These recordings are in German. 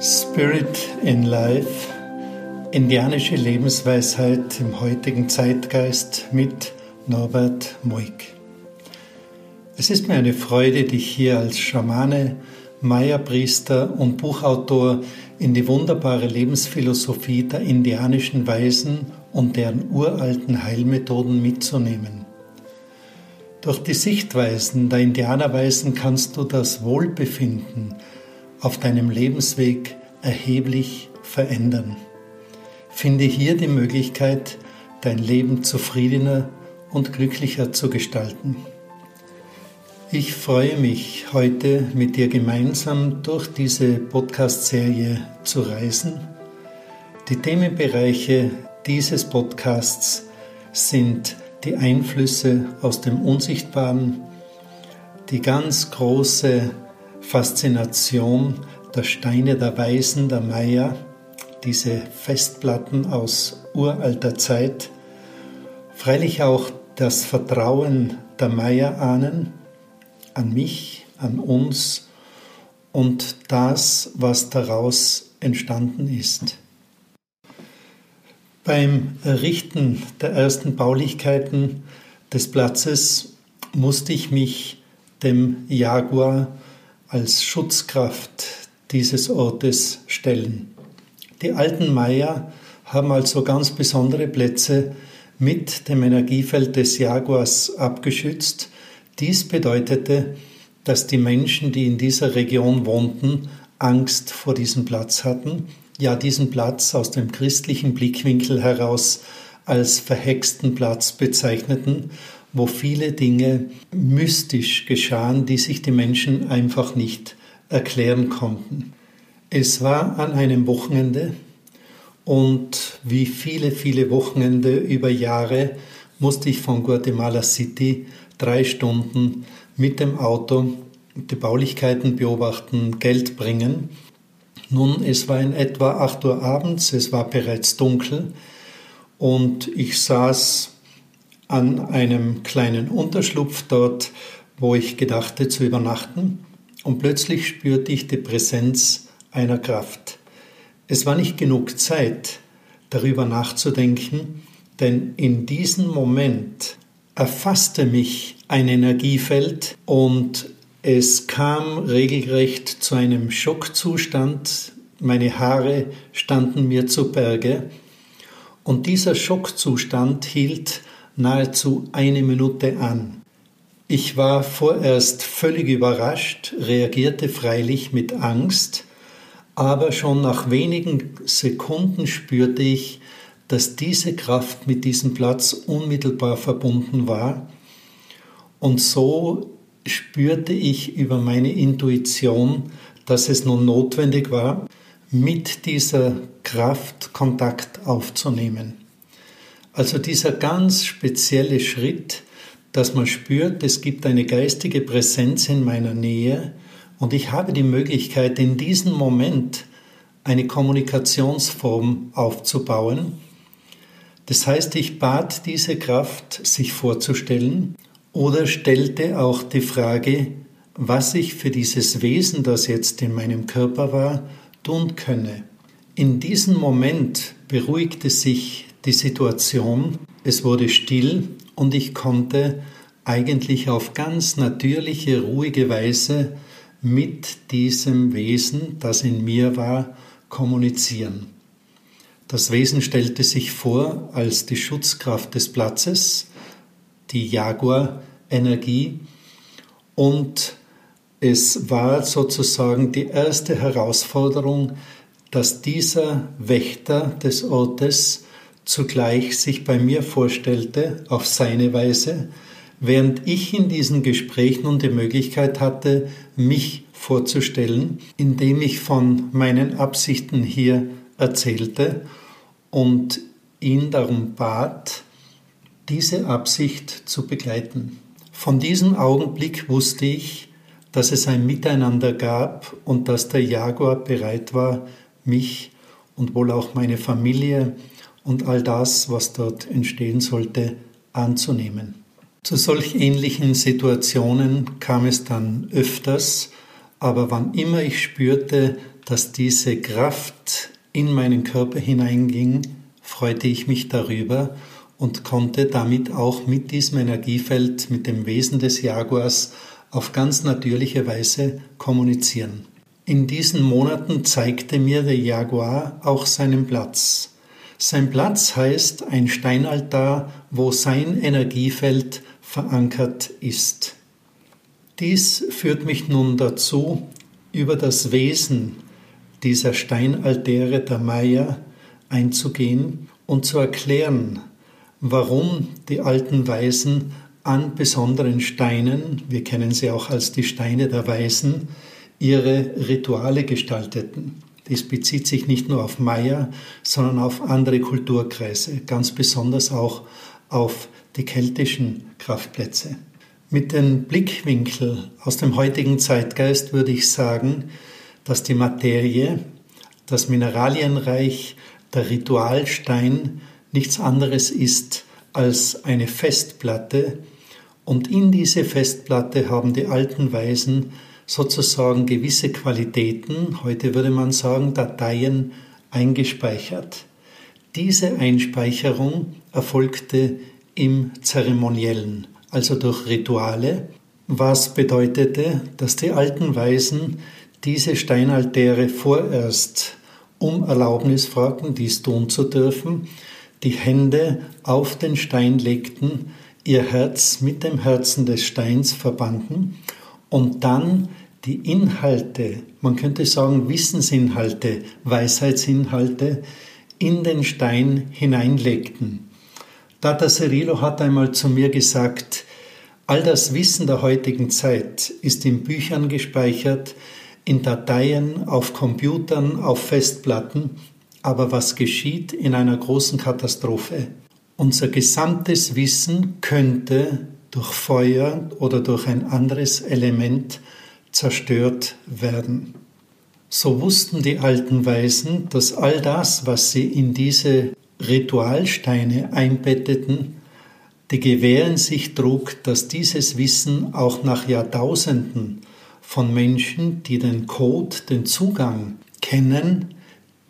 Spirit in Life, indianische Lebensweisheit im heutigen Zeitgeist mit Norbert Moik. Es ist mir eine Freude, dich hier als Schamane, Maya-Priester und Buchautor in die wunderbare Lebensphilosophie der indianischen Weisen und deren uralten Heilmethoden mitzunehmen. Durch die Sichtweisen der Indianerweisen kannst du das Wohlbefinden auf deinem Lebensweg erheblich verändern. Finde hier die Möglichkeit, dein Leben zufriedener und glücklicher zu gestalten. Ich freue mich, heute mit dir gemeinsam durch diese Podcast-Serie zu reisen. Die Themenbereiche dieses Podcasts sind die Einflüsse aus dem Unsichtbaren, die ganz große Faszination der Steine der Weisen der Maya, diese Festplatten aus uralter Zeit, freilich auch das Vertrauen der Maya-Ahnen an mich, an uns und das, was daraus entstanden ist. Beim Errichten der ersten Baulichkeiten des Platzes musste ich mich dem Jaguar als Schutzkraft dieses Ortes stellen. Die alten Maya haben also ganz besondere Plätze mit dem Energiefeld des Jaguars abgeschützt. Dies bedeutete, dass die Menschen, die in dieser Region wohnten, Angst vor diesem Platz hatten ja diesen Platz aus dem christlichen Blickwinkel heraus als verhexten Platz bezeichneten, wo viele Dinge mystisch geschahen, die sich die Menschen einfach nicht erklären konnten. Es war an einem Wochenende und wie viele, viele Wochenende über Jahre musste ich von Guatemala City drei Stunden mit dem Auto die Baulichkeiten beobachten, Geld bringen nun, es war in etwa 8 Uhr abends, es war bereits dunkel und ich saß an einem kleinen Unterschlupf dort, wo ich gedachte zu übernachten und plötzlich spürte ich die Präsenz einer Kraft. Es war nicht genug Zeit, darüber nachzudenken, denn in diesem Moment erfasste mich ein Energiefeld und es kam regelrecht zu einem Schockzustand. Meine Haare standen mir zu Berge. Und dieser Schockzustand hielt nahezu eine Minute an. Ich war vorerst völlig überrascht, reagierte freilich mit Angst, aber schon nach wenigen Sekunden spürte ich, dass diese Kraft mit diesem Platz unmittelbar verbunden war. Und so spürte ich über meine Intuition, dass es nun notwendig war, mit dieser Kraft Kontakt aufzunehmen. Also dieser ganz spezielle Schritt, dass man spürt, es gibt eine geistige Präsenz in meiner Nähe und ich habe die Möglichkeit, in diesem Moment eine Kommunikationsform aufzubauen. Das heißt, ich bat diese Kraft, sich vorzustellen oder stellte auch die Frage, was ich für dieses Wesen, das jetzt in meinem Körper war, tun könne. In diesem Moment beruhigte sich die Situation, es wurde still und ich konnte eigentlich auf ganz natürliche, ruhige Weise mit diesem Wesen, das in mir war, kommunizieren. Das Wesen stellte sich vor als die Schutzkraft des Platzes, die Jaguar-Energie. Und es war sozusagen die erste Herausforderung, dass dieser Wächter des Ortes zugleich sich bei mir vorstellte, auf seine Weise, während ich in diesen Gesprächen nun die Möglichkeit hatte, mich vorzustellen, indem ich von meinen Absichten hier erzählte und ihn darum bat, diese Absicht zu begleiten. Von diesem Augenblick wusste ich, dass es ein Miteinander gab und dass der Jaguar bereit war, mich und wohl auch meine Familie und all das, was dort entstehen sollte, anzunehmen. Zu solch ähnlichen Situationen kam es dann öfters, aber wann immer ich spürte, dass diese Kraft in meinen Körper hineinging, freute ich mich darüber und konnte damit auch mit diesem Energiefeld, mit dem Wesen des Jaguars auf ganz natürliche Weise kommunizieren. In diesen Monaten zeigte mir der Jaguar auch seinen Platz. Sein Platz heißt ein Steinaltar, wo sein Energiefeld verankert ist. Dies führt mich nun dazu, über das Wesen dieser Steinaltäre der Maya einzugehen und zu erklären, warum die alten Weisen an besonderen Steinen, wir kennen sie auch als die Steine der Weisen, ihre Rituale gestalteten. Dies bezieht sich nicht nur auf Maya, sondern auf andere Kulturkreise, ganz besonders auch auf die keltischen Kraftplätze. Mit dem Blickwinkel aus dem heutigen Zeitgeist würde ich sagen, dass die Materie, das Mineralienreich, der Ritualstein nichts anderes ist als eine Festplatte, und in diese Festplatte haben die alten Weisen sozusagen gewisse Qualitäten, heute würde man sagen Dateien, eingespeichert. Diese Einspeicherung erfolgte im Zeremoniellen, also durch Rituale, was bedeutete, dass die alten Weisen diese Steinaltäre vorerst um Erlaubnis fragten, dies tun zu dürfen, die Hände auf den Stein legten, ihr Herz mit dem Herzen des Steins verbanden und dann die Inhalte, man könnte sagen Wissensinhalte, Weisheitsinhalte, in den Stein hineinlegten. Tata Cirillo hat einmal zu mir gesagt, all das Wissen der heutigen Zeit ist in Büchern gespeichert, in Dateien, auf Computern, auf Festplatten, aber was geschieht in einer großen Katastrophe? Unser gesamtes Wissen könnte durch Feuer oder durch ein anderes Element zerstört werden. So wussten die alten Weisen, dass all das, was sie in diese Ritualsteine einbetteten, die Gewähren sich trug, dass dieses Wissen auch nach Jahrtausenden von Menschen, die den Code, den Zugang kennen,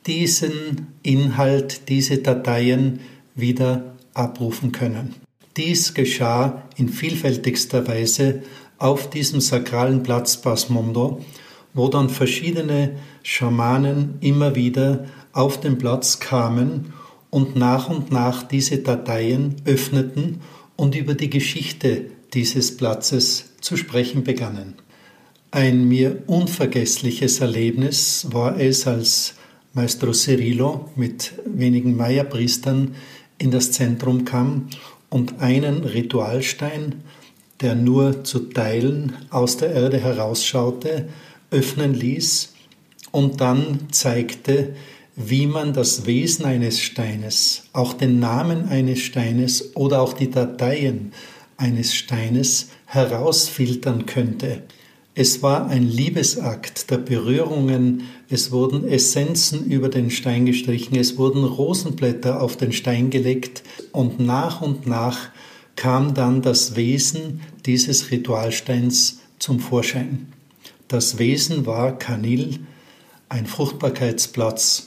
diesen Inhalt, diese Dateien wieder abrufen können. Dies geschah in vielfältigster Weise auf diesem sakralen Platz Basmondo, wo dann verschiedene Schamanen immer wieder auf den Platz kamen und nach und nach diese Dateien öffneten und über die Geschichte dieses Platzes zu sprechen begannen. Ein mir unvergessliches Erlebnis war es, als Maestro Cirillo mit wenigen Maya-Priestern in das Zentrum kam und einen Ritualstein, der nur zu Teilen aus der Erde herausschaute, öffnen ließ und dann zeigte, wie man das Wesen eines Steines, auch den Namen eines Steines oder auch die Dateien eines Steines herausfiltern könnte. Es war ein Liebesakt der Berührungen, es wurden Essenzen über den Stein gestrichen, es wurden Rosenblätter auf den Stein gelegt und nach und nach kam dann das Wesen dieses Ritualsteins zum Vorschein. Das Wesen war Kanil, ein Fruchtbarkeitsplatz.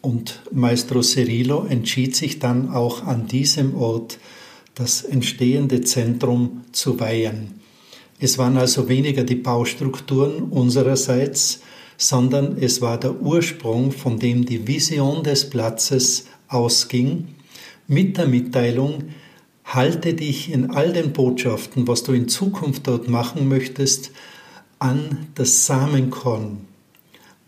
Und Maestro Cirillo entschied sich dann auch an diesem Ort das entstehende Zentrum zu weihen. Es waren also weniger die Baustrukturen unsererseits, sondern es war der Ursprung, von dem die Vision des Platzes ausging, mit der Mitteilung, halte dich in all den Botschaften, was du in Zukunft dort machen möchtest, an das Samenkorn,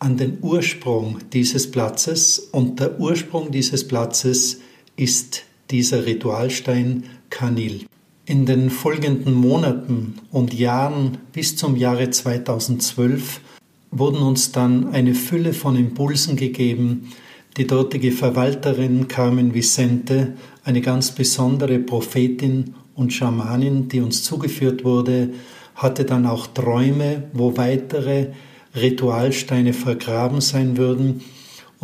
an den Ursprung dieses Platzes und der Ursprung dieses Platzes ist dieser Ritualstein Kanil. In den folgenden Monaten und Jahren bis zum Jahre 2012 wurden uns dann eine Fülle von Impulsen gegeben. Die dortige Verwalterin Carmen Vicente, eine ganz besondere Prophetin und Schamanin, die uns zugeführt wurde, hatte dann auch Träume, wo weitere Ritualsteine vergraben sein würden.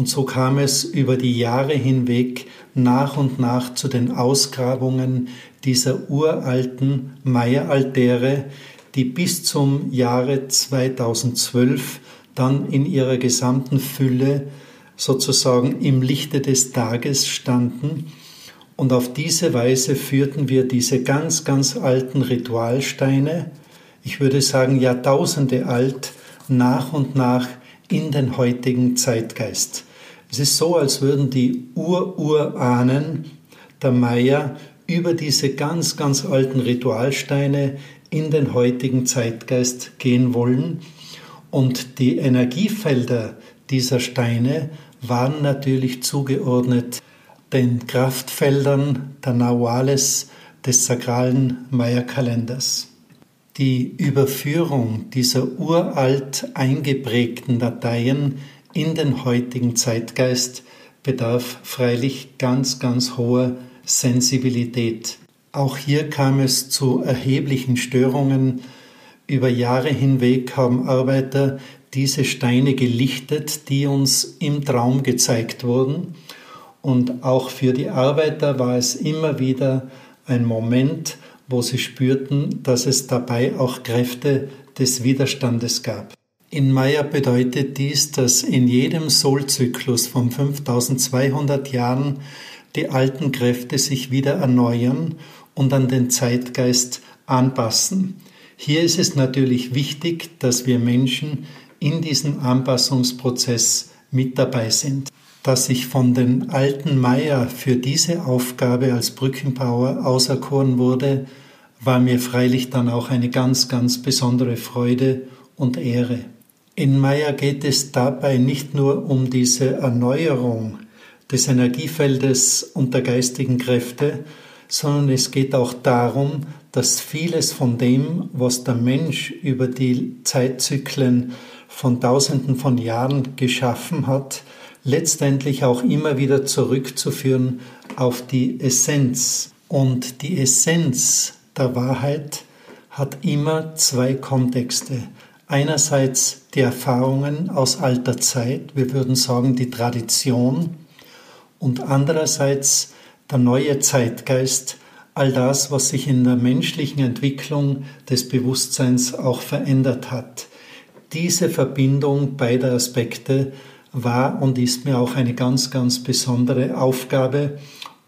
Und so kam es über die Jahre hinweg nach und nach zu den Ausgrabungen dieser uralten Maya-Altäre, die bis zum Jahre 2012 dann in ihrer gesamten Fülle sozusagen im Lichte des Tages standen. Und auf diese Weise führten wir diese ganz, ganz alten Ritualsteine, ich würde sagen Jahrtausende alt, nach und nach in den heutigen Zeitgeist. Es ist so, als würden die Ururahnen der Maya über diese ganz, ganz alten Ritualsteine in den heutigen Zeitgeist gehen wollen. Und die Energiefelder dieser Steine waren natürlich zugeordnet den Kraftfeldern der Nawales des sakralen Maya-Kalenders. Die Überführung dieser uralt eingeprägten Dateien in den heutigen Zeitgeist bedarf freilich ganz, ganz hoher Sensibilität. Auch hier kam es zu erheblichen Störungen. Über Jahre hinweg haben Arbeiter diese Steine gelichtet, die uns im Traum gezeigt wurden. Und auch für die Arbeiter war es immer wieder ein Moment, wo sie spürten, dass es dabei auch Kräfte des Widerstandes gab. In Maya bedeutet dies, dass in jedem Solzyklus von 5200 Jahren die alten Kräfte sich wieder erneuern und an den Zeitgeist anpassen. Hier ist es natürlich wichtig, dass wir Menschen in diesem Anpassungsprozess mit dabei sind. Dass ich von den alten Meier für diese Aufgabe als Brückenbauer auserkoren wurde, war mir freilich dann auch eine ganz, ganz besondere Freude und Ehre. In Meier geht es dabei nicht nur um diese Erneuerung des Energiefeldes und der geistigen Kräfte, sondern es geht auch darum, dass vieles von dem, was der Mensch über die Zeitzyklen von Tausenden von Jahren geschaffen hat, letztendlich auch immer wieder zurückzuführen auf die Essenz. Und die Essenz der Wahrheit hat immer zwei Kontexte. Einerseits die Erfahrungen aus alter Zeit, wir würden sagen die Tradition, und andererseits der neue Zeitgeist, all das, was sich in der menschlichen Entwicklung des Bewusstseins auch verändert hat. Diese Verbindung beider Aspekte war und ist mir auch eine ganz, ganz besondere Aufgabe.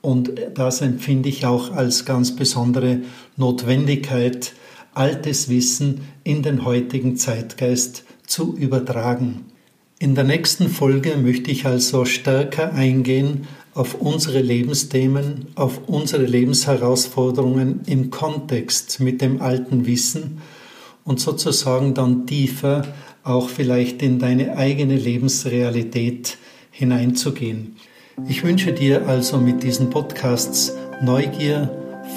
Und das empfinde ich auch als ganz besondere Notwendigkeit, altes Wissen in den heutigen Zeitgeist zu übertragen. In der nächsten Folge möchte ich also stärker eingehen auf unsere Lebensthemen, auf unsere Lebensherausforderungen im Kontext mit dem alten Wissen und sozusagen dann tiefer auch vielleicht in deine eigene Lebensrealität hineinzugehen. Ich wünsche dir also mit diesen Podcasts Neugier,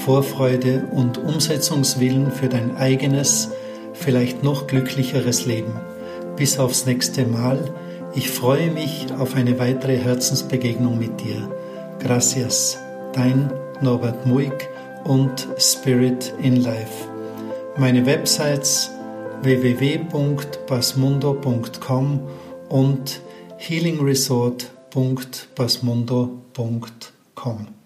Vorfreude und Umsetzungswillen für dein eigenes, vielleicht noch glücklicheres Leben. Bis aufs nächste Mal. Ich freue mich auf eine weitere Herzensbegegnung mit dir. Gracias, dein Norbert Muig und Spirit in Life. Meine Websites www.basmundo.com und healingresort.basmundo.com.